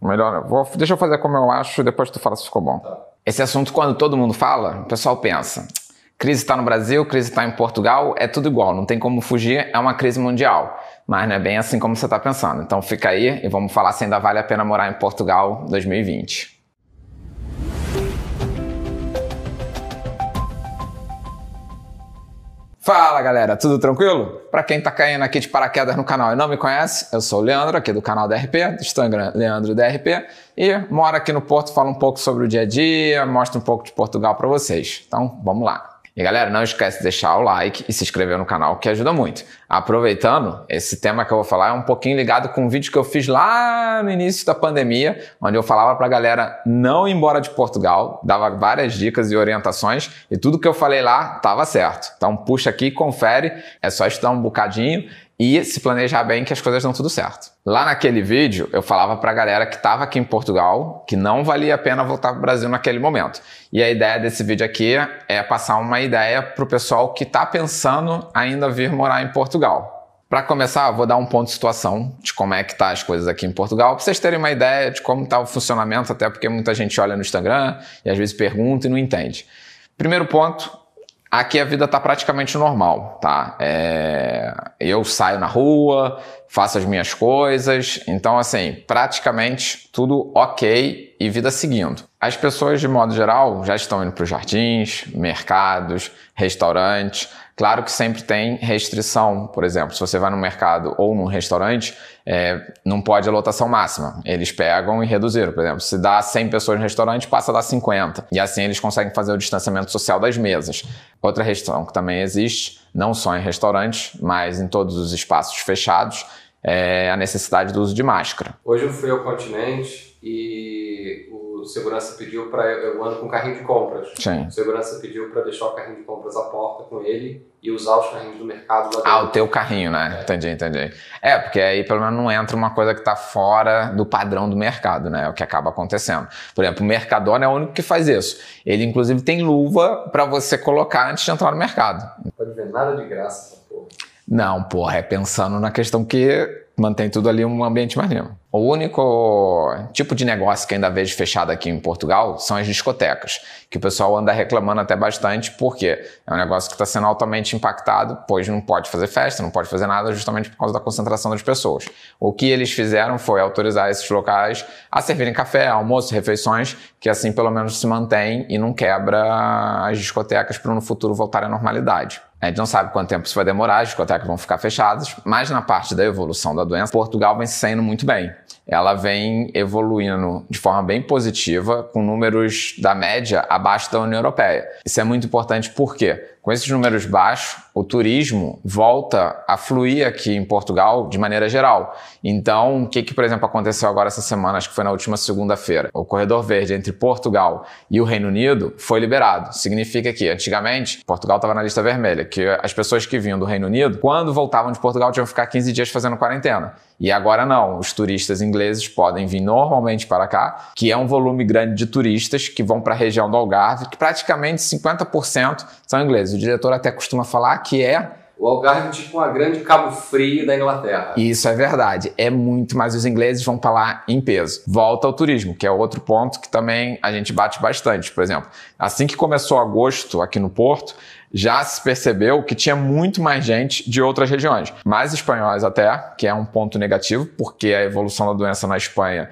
Melhor, vou, deixa eu fazer como eu acho, depois tu fala se ficou bom. Esse assunto, quando todo mundo fala, o pessoal pensa: crise está no Brasil, crise está em Portugal, é tudo igual, não tem como fugir, é uma crise mundial. Mas não é bem assim como você está pensando. Então fica aí e vamos falar se ainda vale a pena morar em Portugal 2020. Fala galera, tudo tranquilo? Para quem tá caindo aqui de paraquedas no canal e não me conhece, eu sou o Leandro, aqui do canal DRP, do Instagram Leandro DRP, e moro aqui no Porto, falo um pouco sobre o dia a dia, mostro um pouco de Portugal para vocês. Então, vamos lá. E galera, não esquece de deixar o like e se inscrever no canal, que ajuda muito. Aproveitando, esse tema que eu vou falar é um pouquinho ligado com um vídeo que eu fiz lá no início da pandemia, onde eu falava pra galera não ir embora de Portugal, dava várias dicas e orientações, e tudo que eu falei lá estava certo. Então puxa aqui, confere, é só estudar um bocadinho e se planejar bem que as coisas dão tudo certo. Lá naquele vídeo, eu falava pra galera que estava aqui em Portugal que não valia a pena voltar pro Brasil naquele momento. E a ideia desse vídeo aqui é passar uma ideia pro pessoal que está pensando ainda vir morar em Portugal. Para começar, vou dar um ponto de situação de como é que tá as coisas aqui em Portugal, para vocês terem uma ideia de como está o funcionamento, até porque muita gente olha no Instagram e às vezes pergunta e não entende. Primeiro ponto, Aqui a vida está praticamente normal, tá? É... Eu saio na rua, faço as minhas coisas, então assim, praticamente tudo ok e vida seguindo. As pessoas, de modo geral, já estão indo para os jardins, mercados, restaurantes. Claro que sempre tem restrição, por exemplo, se você vai no mercado ou num restaurante, é, não pode a lotação máxima. Eles pegam e reduziram, por exemplo, se dá 100 pessoas no restaurante, passa a dar 50. E assim eles conseguem fazer o distanciamento social das mesas. Outra restrição que também existe, não só em restaurantes, mas em todos os espaços fechados, é a necessidade do uso de máscara. Hoje eu fui ao continente e o segurança pediu para eu ando com carrinho de compras. Sim. O segurança pediu para deixar o carrinho de compras à porta com ele e usar os carrinhos do mercado lá dentro. Ah, o teu carrinho, né? É. Entendi, entendi. É, porque aí pelo menos não entra uma coisa que está fora do padrão do mercado, né? É o que acaba acontecendo. Por exemplo, o Mercadona é o único que faz isso. Ele inclusive tem luva para você colocar antes de entrar no mercado. Não pode ver nada de graça essa porra. Não, porra, é pensando na questão que mantém tudo ali um ambiente limpo. O único tipo de negócio que ainda vejo fechado aqui em Portugal são as discotecas, que o pessoal anda reclamando até bastante, porque é um negócio que está sendo altamente impactado, pois não pode fazer festa, não pode fazer nada, justamente por causa da concentração das pessoas. O que eles fizeram foi autorizar esses locais a servirem café, almoço, refeições, que assim pelo menos se mantém e não quebra as discotecas para no futuro voltar à normalidade. A gente não sabe quanto tempo isso vai demorar, as discotecas vão ficar fechadas, mas na parte da evolução da doença, Portugal vem saindo muito bem ela vem evoluindo de forma bem positiva, com números da média abaixo da União Europeia. Isso é muito importante porque, com esses números baixos, o turismo volta a fluir aqui em Portugal de maneira geral. Então, o que, que por exemplo, aconteceu agora essa semana, acho que foi na última segunda-feira? O corredor verde entre Portugal e o Reino Unido foi liberado. Significa que, antigamente, Portugal estava na lista vermelha, que as pessoas que vinham do Reino Unido, quando voltavam de Portugal, tinham que ficar 15 dias fazendo quarentena. E agora não, os turistas ingleses podem vir normalmente para cá, que é um volume grande de turistas que vão para a região do Algarve, que praticamente 50% são ingleses. O diretor até costuma falar que é o Algarve tipo uma grande Cabo Frio da Inglaterra. Isso é verdade. É muito, mas os ingleses vão para lá em peso. Volta ao turismo, que é outro ponto que também a gente bate bastante. Por exemplo, assim que começou agosto aqui no Porto, já se percebeu que tinha muito mais gente de outras regiões, mais espanhóis até, que é um ponto negativo, porque a evolução da doença na Espanha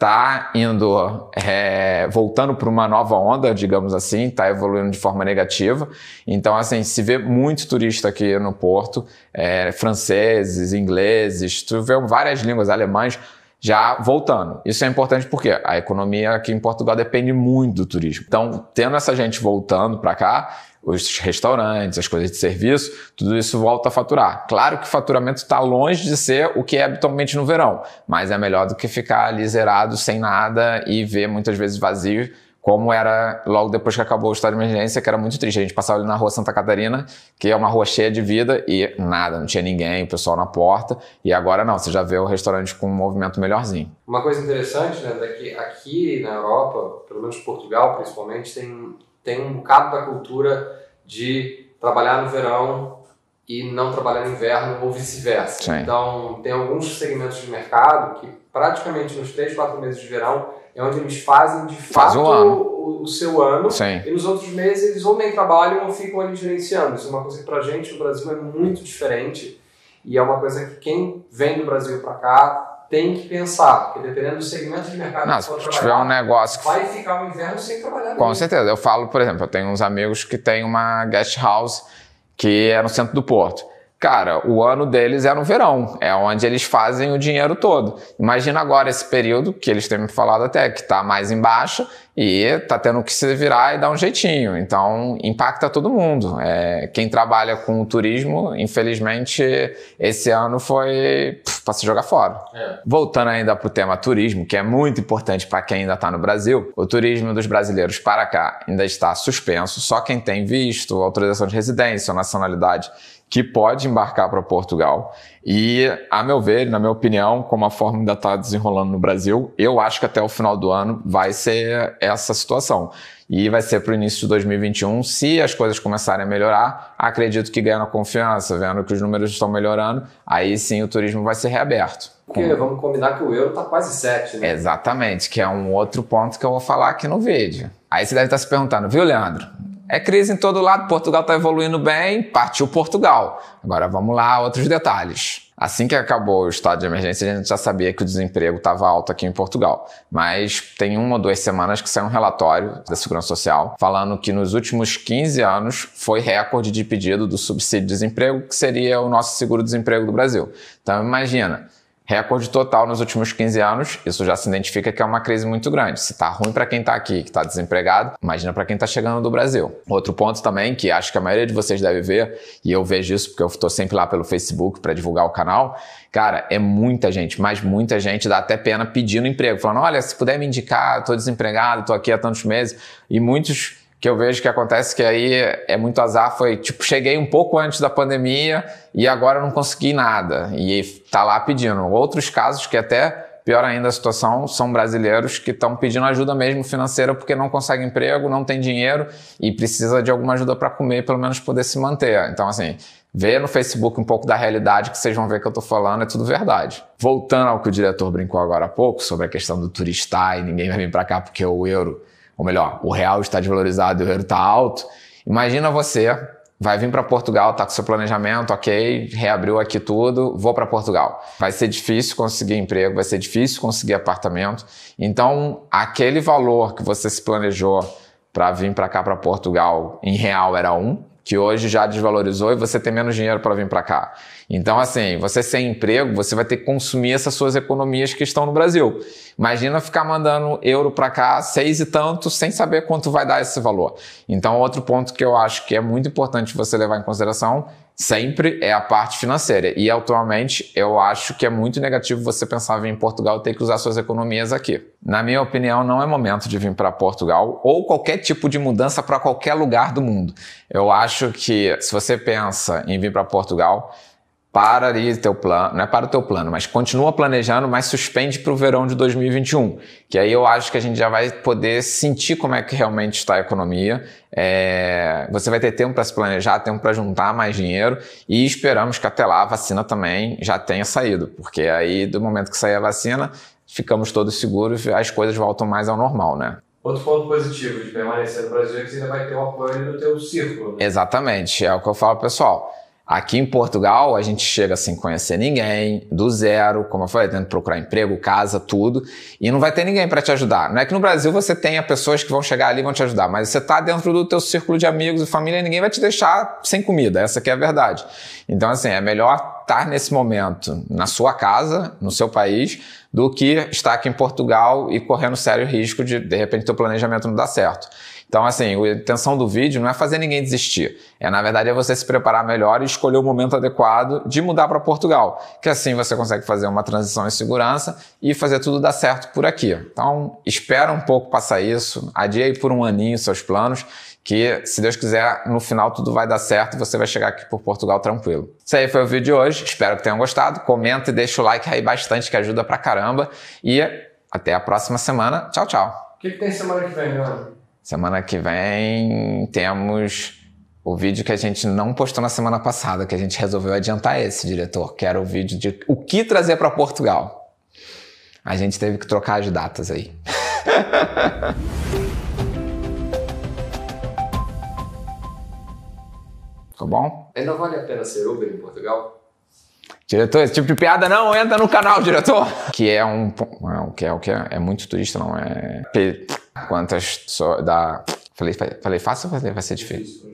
está indo é, voltando para uma nova onda, digamos assim, está evoluindo de forma negativa. Então, assim, se vê muito turista aqui no Porto, é, franceses, ingleses, tu vê várias línguas, alemães já voltando. Isso é importante porque a economia aqui em Portugal depende muito do turismo. Então, tendo essa gente voltando para cá, os restaurantes, as coisas de serviço, tudo isso volta a faturar. Claro que o faturamento está longe de ser o que é habitualmente no verão, mas é melhor do que ficar ali zerado sem nada e ver muitas vezes vazio, como era logo depois que acabou o estado de emergência, que era muito triste. A gente passava ali na rua Santa Catarina, que é uma rua cheia de vida, e nada, não tinha ninguém, o pessoal na porta, e agora não, você já vê o restaurante com um movimento melhorzinho. Uma coisa interessante, né, daqui, aqui na Europa, pelo menos Portugal principalmente, tem tem um bocado da cultura de trabalhar no verão e não trabalhar no inverno ou vice-versa. Então, tem alguns segmentos de mercado que praticamente nos 3, 4 meses de verão é onde eles fazem de Faz fato o, o, seu ano Sim. e nos outros meses eles ou nem trabalham ou ficam ali gerenciando. Isso é uma coisa que pra gente no Brasil é muito diferente e é uma coisa que quem vem do Brasil para cá tem que pensar, porque dependendo do segmento de mercado Não, que for se tiver um negócio vai ficar o inverno sem trabalhar. Com mesmo. certeza. Eu falo, por exemplo, eu tenho uns amigos que têm uma guest house que é no centro do porto. Cara, o ano deles é no verão, é onde eles fazem o dinheiro todo. Imagina agora esse período que eles têm me falado até, que está mais em baixa e tá tendo que se virar e dar um jeitinho. Então, impacta todo mundo. É, quem trabalha com o turismo, infelizmente, esse ano foi para se jogar fora. É. Voltando ainda para o tema turismo, que é muito importante para quem ainda está no Brasil, o turismo dos brasileiros para cá ainda está suspenso. Só quem tem visto, autorização de residência ou nacionalidade que pode embarcar para Portugal. E, a meu ver, na minha opinião, como a forma ainda está desenrolando no Brasil, eu acho que até o final do ano vai ser essa situação. E vai ser para o início de 2021, se as coisas começarem a melhorar, acredito que ganhando confiança, vendo que os números estão melhorando, aí sim o turismo vai ser reaberto. Porque vamos combinar que o euro está quase 7, né? Exatamente, que é um outro ponto que eu vou falar aqui no vídeo. Aí você deve estar se perguntando, viu, Leandro? É crise em todo lado, Portugal está evoluindo bem, partiu Portugal. Agora vamos lá, outros detalhes. Assim que acabou o estado de emergência, a gente já sabia que o desemprego estava alto aqui em Portugal. Mas tem uma ou duas semanas que saiu um relatório da Segurança Social falando que nos últimos 15 anos foi recorde de pedido do subsídio de desemprego, que seria o nosso seguro-desemprego do Brasil. Então imagina, recorde total nos últimos 15 anos, isso já se identifica que é uma crise muito grande. Se está ruim para quem está aqui, que está desempregado, imagina para quem está chegando do Brasil. Outro ponto também, que acho que a maioria de vocês deve ver, e eu vejo isso porque eu estou sempre lá pelo Facebook para divulgar o canal, cara, é muita gente, mas muita gente dá até pena pedindo emprego, falando, olha, se puder me indicar, estou desempregado, estou aqui há tantos meses, e muitos que eu vejo que acontece que aí é muito azar foi tipo cheguei um pouco antes da pandemia e agora não consegui nada e tá lá pedindo. Outros casos que até pior ainda a situação são brasileiros que estão pedindo ajuda mesmo financeira porque não conseguem emprego, não tem dinheiro e precisa de alguma ajuda para comer, pelo menos poder se manter. Então assim, Vê no Facebook um pouco da realidade que vocês vão ver que eu estou falando, é tudo verdade. Voltando ao que o diretor brincou agora há pouco sobre a questão do turista e ninguém vai vir para cá porque o euro ou melhor, o real está desvalorizado e o euro está alto. Imagina você vai vir para Portugal, tá com seu planejamento, ok, reabriu aqui tudo, vou para Portugal. Vai ser difícil conseguir emprego, vai ser difícil conseguir apartamento. Então, aquele valor que você se planejou para vir para cá para Portugal em real era um, que hoje já desvalorizou e você tem menos dinheiro para vir para cá. Então, assim, você sem emprego, você vai ter que consumir essas suas economias que estão no Brasil. Imagina ficar mandando euro para cá, seis e tanto, sem saber quanto vai dar esse valor. Então, outro ponto que eu acho que é muito importante você levar em consideração sempre é a parte financeira. E atualmente eu acho que é muito negativo você pensar em Portugal ter que usar suas economias aqui. Na minha opinião, não é momento de vir para Portugal ou qualquer tipo de mudança para qualquer lugar do mundo. Eu acho que se você pensa em vir para Portugal, para ali teu plano, não é para o teu plano, mas continua planejando, mas suspende para o verão de 2021, que aí eu acho que a gente já vai poder sentir como é que realmente está a economia. É, você vai ter tempo para se planejar, tempo para juntar mais dinheiro e esperamos que até lá a vacina também já tenha saído, porque aí do momento que sair a vacina, ficamos todos seguros e as coisas voltam mais ao normal, né? Outro ponto positivo de permanecer no Brasil é que você ainda vai ter o apoio do teu círculo. Né? Exatamente, é o que eu falo pessoal Aqui em Portugal, a gente chega sem conhecer ninguém, do zero, como eu falei, tendo que procurar emprego, casa, tudo, e não vai ter ninguém para te ajudar. Não é que no Brasil você tenha pessoas que vão chegar ali e vão te ajudar, mas você está dentro do teu círculo de amigos e família e ninguém vai te deixar sem comida, essa que é a verdade. Então, assim, é melhor estar nesse momento na sua casa, no seu país, do que estar aqui em Portugal e correndo sério risco de, de repente, teu planejamento não dar certo. Então, assim, a intenção do vídeo não é fazer ninguém desistir. É, na verdade, é você se preparar melhor e escolher o momento adequado de mudar para Portugal. Que assim você consegue fazer uma transição em segurança e fazer tudo dar certo por aqui. Então, espera um pouco passar isso, adia aí por um aninho seus planos, que se Deus quiser, no final tudo vai dar certo e você vai chegar aqui por Portugal tranquilo. Isso aí foi o vídeo de hoje. Espero que tenham gostado. Comenta e deixa o like aí bastante, que ajuda pra caramba. E até a próxima semana. Tchau, tchau. O que, que tem semana que vem? Semana que vem temos O vídeo que a gente não postou na semana passada, que a gente resolveu adiantar esse, diretor, que era o vídeo de o que trazer para Portugal. A gente teve que trocar as datas aí. Ficou bom? Ainda vale a pena ser Uber em Portugal? Diretor, esse tipo de piada não entra no canal, diretor. Que é um, o que é o que é, é muito turista, não é? Quantas só dá? Falei, falei fácil ou vai ser difícil?